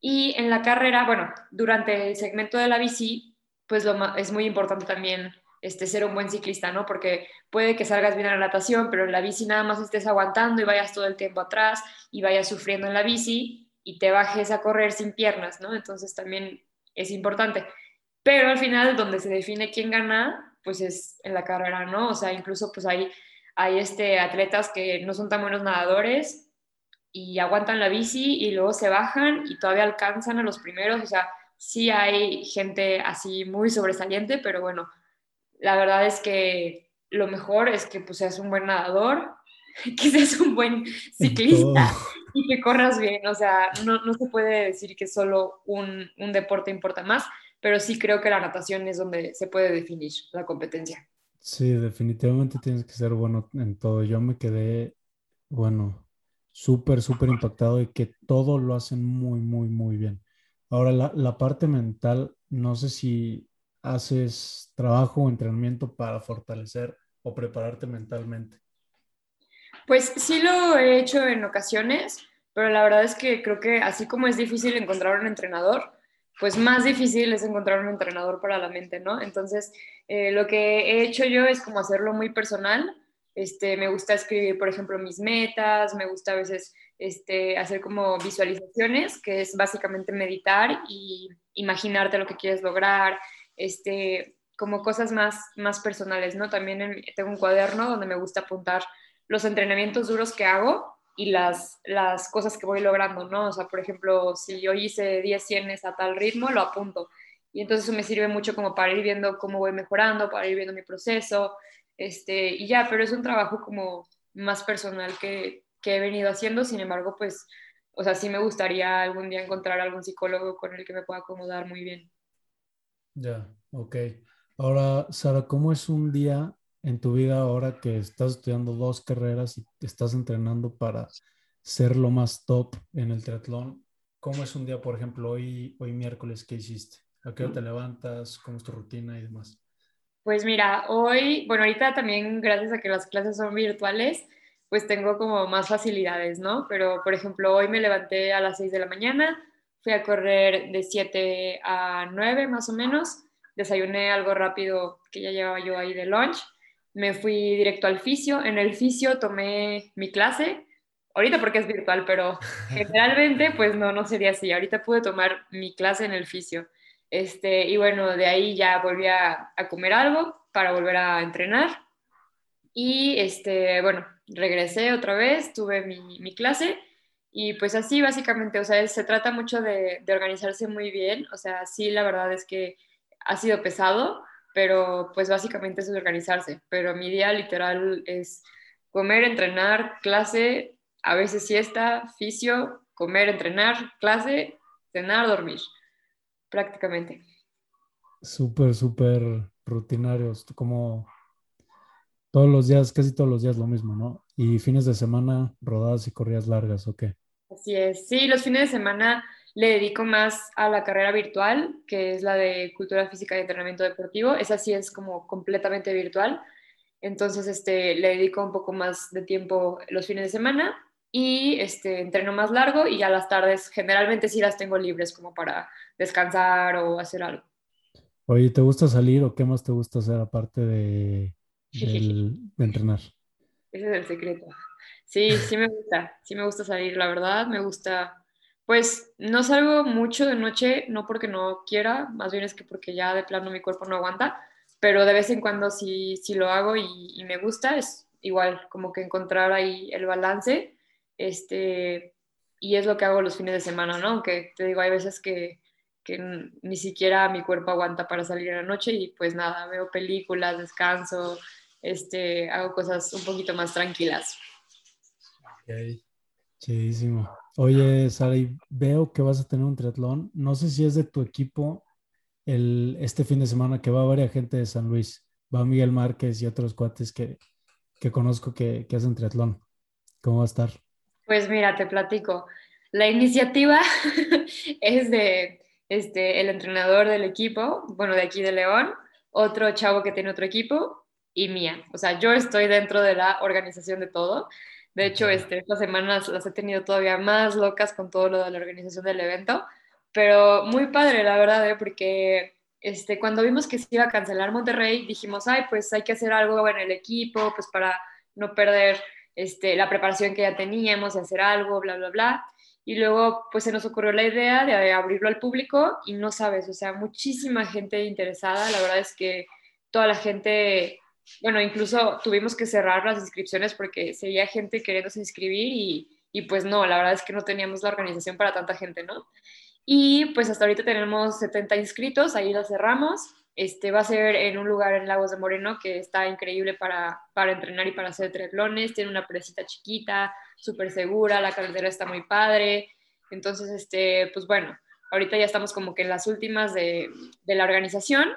Y en la carrera, bueno, durante el segmento de la bici, pues lo es muy importante también este, ser un buen ciclista, ¿no? Porque puede que salgas bien a la natación, pero en la bici nada más estés aguantando y vayas todo el tiempo atrás y vayas sufriendo en la bici y te bajes a correr sin piernas, ¿no? Entonces también es importante. Pero al final, donde se define quién gana, pues es en la carrera, ¿no? O sea, incluso pues hay, hay este, atletas que no son tan buenos nadadores y aguantan la bici y luego se bajan y todavía alcanzan a los primeros. O sea, sí hay gente así muy sobresaliente, pero bueno, la verdad es que lo mejor es que pues seas un buen nadador, que seas un buen ciclista y que corras bien. O sea, no, no se puede decir que solo un, un deporte importa más, pero sí creo que la natación es donde se puede definir la competencia. Sí, definitivamente tienes que ser bueno en todo. Yo me quedé, bueno, súper, súper impactado de que todo lo hacen muy, muy, muy bien. Ahora, la, la parte mental, no sé si haces trabajo o entrenamiento para fortalecer o prepararte mentalmente. Pues sí lo he hecho en ocasiones, pero la verdad es que creo que así como es difícil encontrar un entrenador, pues más difícil es encontrar un entrenador para la mente, ¿no? Entonces, eh, lo que he hecho yo es como hacerlo muy personal. Este, me gusta escribir, por ejemplo, mis metas, me gusta a veces este, hacer como visualizaciones, que es básicamente meditar y imaginarte lo que quieres lograr, este, como cosas más, más personales, ¿no? También en- tengo un cuaderno donde me gusta apuntar los entrenamientos duros que hago y las, cosas que voy logrando, ¿no? O sea, por ejemplo, si yo hice 10 cienes a tal ritmo, lo apunto. Y entonces eso me sirve mucho como para ir viendo cómo voy mejorando, para ir viendo mi proceso, este, y ya, pero es un trabajo como más personal que, que he venido haciendo, sin embargo, pues, o sea, sí me gustaría algún día encontrar algún psicólogo con el que me pueda acomodar muy bien. Ya, ok. Ahora, Sara, ¿cómo es un día en tu vida ahora que estás estudiando dos carreras y estás entrenando para ser lo más top en el triatlón? ¿Cómo es un día, por ejemplo, hoy, hoy miércoles, qué hiciste? ¿A qué hora te levantas? ¿Cómo es tu rutina y demás? Pues mira, hoy, bueno, ahorita también gracias a que las clases son virtuales, pues tengo como más facilidades, ¿no? Pero, por ejemplo, hoy me levanté a las 6 de la mañana, fui a correr de 7 a 9 más o menos, desayuné algo rápido que ya llevaba yo ahí de lunch, me fui directo al fisio, en el fisio tomé mi clase, ahorita porque es virtual, pero generalmente pues no, no sería así, ahorita pude tomar mi clase en el fisio. Este, y bueno, de ahí ya volví a, comer algo para volver a entrenar. Y este, bueno, regresé otra vez, tuve mi, clase Y pues así básicamente, o sea, se trata mucho de, de organizarse muy bien, o sea, sí, la verdad es que ha sido pesado, pero pues básicamente es organizarse, pero mi día literal es comer, entrenar, clase, a veces siesta, fisio, comer, entrenar, clase, cenar, dormir, prácticamente. Súper, súper rutinarios, como todos los días, casi todos los días lo mismo, ¿no? Y fines de semana, rodadas y corridas largas, ¿o qué? Así es, sí, los fines de semana le dedico más a la carrera virtual, que es la de cultura física y entrenamiento deportivo. Esa sí es como completamente virtual. Entonces, este, le dedico un poco más de tiempo los fines de semana y este, entreno más largo y ya las tardes generalmente sí las tengo libres como para descansar o hacer algo. Oye, ¿te gusta salir o qué más te gusta hacer aparte de, de entrenar? Ese es el secreto. Sí, sí me gusta, sí me gusta salir, la verdad, me gusta, pues no salgo mucho de noche, no porque no quiera, más bien es que porque ya de plano mi cuerpo no aguanta, pero de vez en cuando sí, sí lo hago y, y me gusta, es igual como que encontrar ahí el balance este, y es lo que hago los fines de semana, ¿no? Aunque te digo, hay veces que, que ni siquiera mi cuerpo aguanta para salir en la noche y pues nada, veo películas, descanso, este, hago cosas un poquito más tranquilas. Ok, chidísimo. Oye, Sari, veo que vas a tener un triatlón. No sé si es de tu equipo el, este fin de semana que va varias gente de San Luis. Va Miguel Márquez y otros cuates que, que conozco que, que hacen triatlón. ¿Cómo va a estar? Pues mira, te platico. La iniciativa es de este, el entrenador del equipo, bueno, de aquí de León, otro chavo que tiene otro equipo y mía. O sea, yo estoy dentro de la organización de todo. De hecho, este, estas semanas las he tenido todavía más locas con todo lo de la organización del evento, pero muy padre, la verdad, ¿eh? porque este, cuando vimos que se iba a cancelar Monterrey, dijimos, ay, pues hay que hacer algo en el equipo, pues para no perder este, la preparación que ya teníamos, de hacer algo, bla, bla, bla. Y luego, pues se nos ocurrió la idea de abrirlo al público y no sabes, o sea, muchísima gente interesada. La verdad es que toda la gente, bueno, incluso tuvimos que cerrar las inscripciones porque seguía gente queriéndose inscribir y, y pues no, la verdad es que no teníamos la organización para tanta gente, ¿no? Y pues hasta ahorita tenemos 70 inscritos, ahí la cerramos. Este, va a ser en un lugar en Lagos de Moreno que está increíble para, para entrenar y para hacer triatlones. Tiene una presita chiquita, súper segura, la carretera está muy padre. Entonces, este, pues bueno, ahorita ya estamos como que en las últimas de, de la organización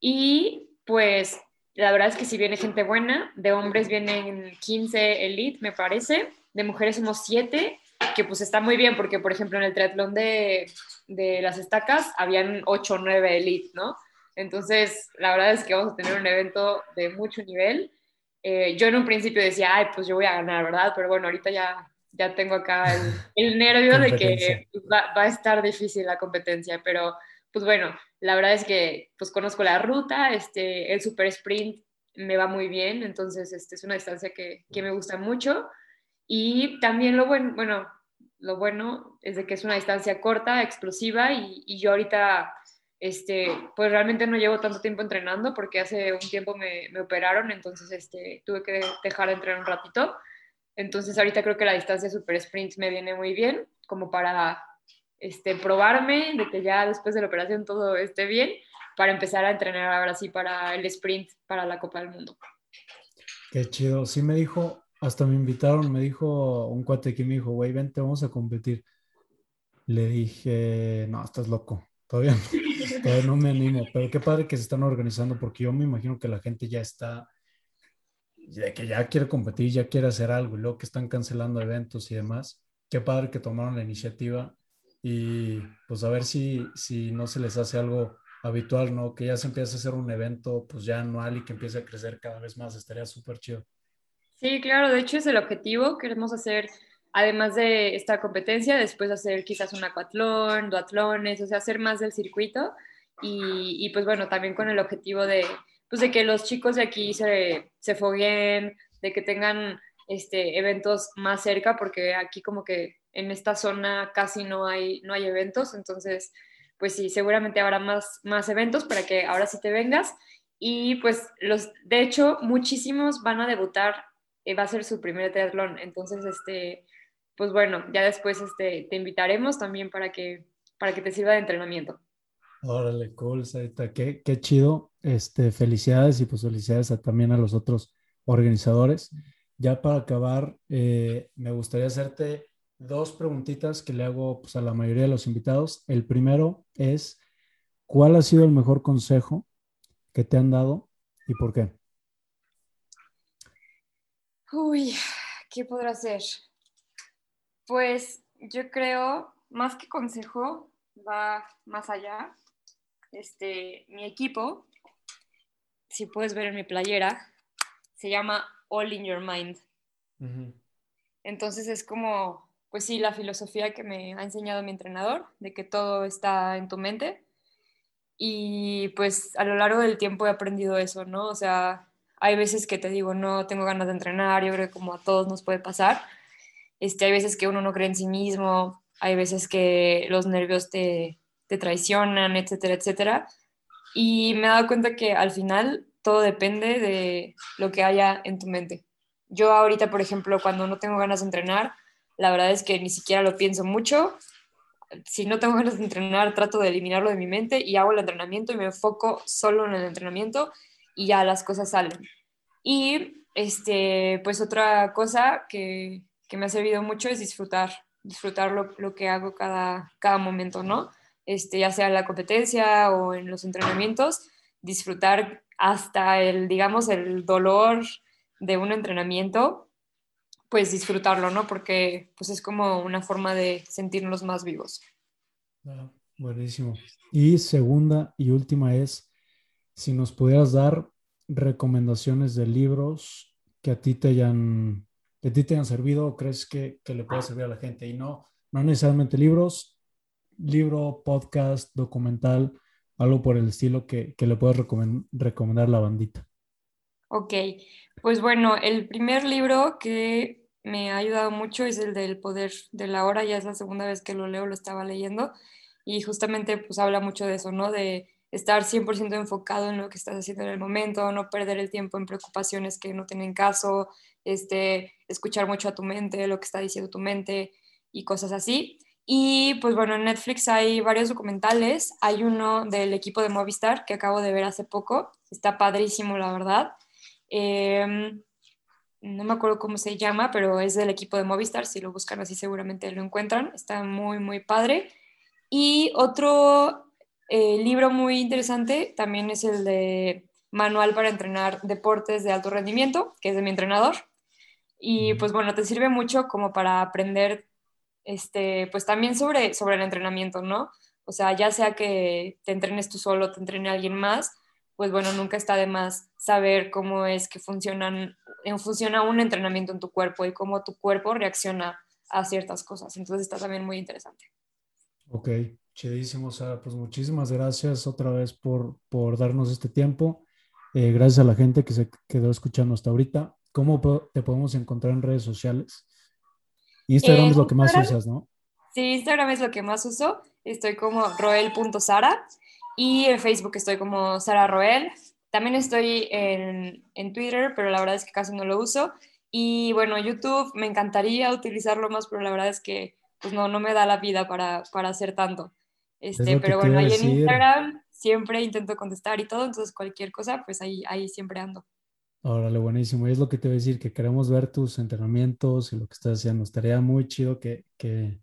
y pues la verdad es que si viene gente buena, de hombres vienen 15 elite, me parece, de mujeres somos 7, que pues está muy bien porque, por ejemplo, en el triatlón de, de las estacas habían 8 o 9 elite, ¿no? Entonces, la verdad es que vamos a tener un evento de mucho nivel. Eh, yo en un principio decía, ay, pues yo voy a ganar, ¿verdad? Pero bueno, ahorita ya, ya tengo acá el, nervio de que va, va, a estar difícil la competencia, pero pues bueno, la verdad es que pues conozco la ruta, este, el super sprint me va muy bien, entonces este, es una distancia que, que me gusta mucho. Y también lo bueno, bueno, lo bueno es de que es una distancia corta, explosiva, y, y yo ahorita este, pues realmente no llevo tanto tiempo entrenando porque hace un tiempo me, me, operaron, entonces este, tuve que dejar de entrenar un ratito. Entonces ahorita creo que la distancia super sprint me viene muy bien, como para este, probarme de que ya después de la operación todo esté bien, para empezar a entrenar ahora sí para el sprint, para la Copa del Mundo. Qué chido. Sí me dijo, hasta me invitaron, me dijo un cuate que me dijo, güey, vente, vamos a competir. Le dije, no, estás loco Todavía no, no me animo, pero qué padre que se están organizando porque yo me imagino que la gente ya está, ya que ya quiere competir, ya quiere hacer algo y luego que están cancelando eventos y demás. Qué padre que tomaron la iniciativa y pues a ver si, si no se les hace algo habitual, ¿no? Que ya se empiece a hacer un evento pues ya anual y que empiece a crecer cada vez más, estaría súper chido. Sí, claro, de hecho es el objetivo, queremos hacer además de esta competencia, después hacer quizás un acuatlón, duatlones, o sea, hacer más del circuito. Y, y, pues bueno, también con el objetivo de, pues de que los chicos de aquí se, se fogueen, de que tengan este, eventos más cerca, porque aquí como que en esta zona casi no hay, no hay eventos, entonces pues sí, seguramente habrá más, más eventos para que ahora sí te vengas. Y pues los, de hecho, muchísimos van a debutar, eh, va a ser su primer triatlón, entonces este pues bueno, ya después este, te invitaremos también para que, para que te sirva de entrenamiento. Órale, cool, Sarita, qué, qué chido. Este, felicidades y pues felicidades también a los otros organizadores. Ya para acabar, eh, me gustaría hacerte dos preguntitas que le hago pues, a la mayoría de los invitados. El primero es, ¿cuál ha sido el mejor consejo que te han dado y por qué? Uy, ¿qué podrá ser? Pues yo creo, más que consejo, va más allá. Este, mi equipo, si puedes ver en mi playera, se llama All in Your Mind. Entonces es como, pues sí, la filosofía que me ha enseñado mi entrenador, de que todo está en tu mente. Y pues a lo largo del tiempo he aprendido eso, ¿no? O sea, hay veces que te digo, no tengo ganas de entrenar, yo creo que como a todos nos puede pasar. Este, hay veces que uno no cree en sí mismo, hay veces que los nervios te, te traicionan, etcétera, etcétera. Y me he dado cuenta que al final todo depende de lo que haya en tu mente. Yo ahorita, por ejemplo, cuando no tengo ganas de entrenar, la verdad es que ni siquiera lo pienso mucho. Si no tengo ganas de entrenar, trato de eliminarlo de mi mente y hago el entrenamiento y me enfoco solo en el entrenamiento y ya las cosas salen. Y este, pues otra cosa que, que me ha servido mucho es disfrutar, disfrutar lo, lo, que hago cada, cada momento, ¿no? Este, ya sea en la competencia o en los entrenamientos, disfrutar hasta el, digamos, el dolor de un entrenamiento, pues disfrutarlo, ¿no? Porque pues es como una forma de sentirnos más vivos. Ah, buenísimo. Y segunda y última es, si nos pudieras dar recomendaciones de libros que a ti te hayan, que a ti te hayan servido o crees que, que le pueda servir a la gente. Y no, no necesariamente libros, libro, podcast, documental, algo por el estilo que, que le puedas recomendar a la bandita. Ok, pues bueno, el primer libro que me ha ayudado mucho es el del poder de la hora, ya es la segunda vez que lo leo, lo estaba leyendo y justamente pues habla mucho de eso, ¿no? De estar 100% enfocado en lo que estás haciendo en el momento, no perder el tiempo en preocupaciones que no tienen caso, este, escuchar mucho a tu mente, lo que está diciendo tu mente y cosas así. Y pues bueno, en Netflix hay varios documentales. Hay uno del equipo de Movistar que acabo de ver hace poco. Está padrísimo, la verdad. Em, no me acuerdo cómo se llama, pero es del equipo de Movistar. Si lo buscan así seguramente lo encuentran. Está muy, muy padre. Y otro eh, libro muy interesante también es el de Manual para entrenar deportes de alto rendimiento, que es de mi entrenador. Y pues bueno, te sirve mucho como para aprender este, pues también sobre, sobre el entrenamiento, ¿no? O sea, ya sea que te entrenes tú solo, te entrene alguien más, pues bueno, nunca está de más saber cómo es que funcionan, funciona un entrenamiento en tu cuerpo y cómo tu cuerpo reacciona a ciertas cosas. Entonces está también muy interesante. Ok, chidísimo, Sara. Pues muchísimas gracias otra vez por, por darnos este tiempo. Eh, gracias a la gente que se quedó escuchando hasta ahorita. ¿Cómo te podemos encontrar en redes sociales? Instagram es lo que más usas, ¿no? Sí, Instagram es lo que más uso. Estoy como roel.sara y en Facebook estoy como Sara Roel. También estoy en, en, Twitter, pero la verdad es que casi no lo uso. Y bueno, YouTube me encantaría utilizarlo más, pero la verdad es que pues no, no me da la vida para, para hacer tanto. Este, pero bueno, ahí en Instagram siempre intento contestar y todo, entonces cualquier cosa, pues ahí, ahí siempre ando. Órale, buenísimo. Y es lo que te voy a decir, que queremos ver tus entrenamientos y lo que estás haciendo. Estaría muy chido que, que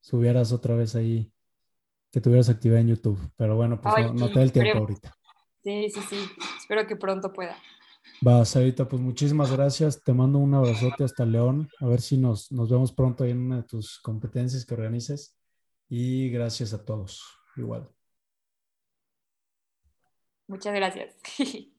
subieras otra vez ahí, que tuvieras actividad en YouTube. Pero bueno, pues no, te da el tiempo ahorita. Sí, sí, sí. Espero que pronto pueda. Va, Sarita, pues muchísimas gracias. Te mando un abrazote hasta León. A ver si nos, nos vemos pronto ahí en una de tus competencias que organices. Y gracias a todos. Igual. Muchas gracias.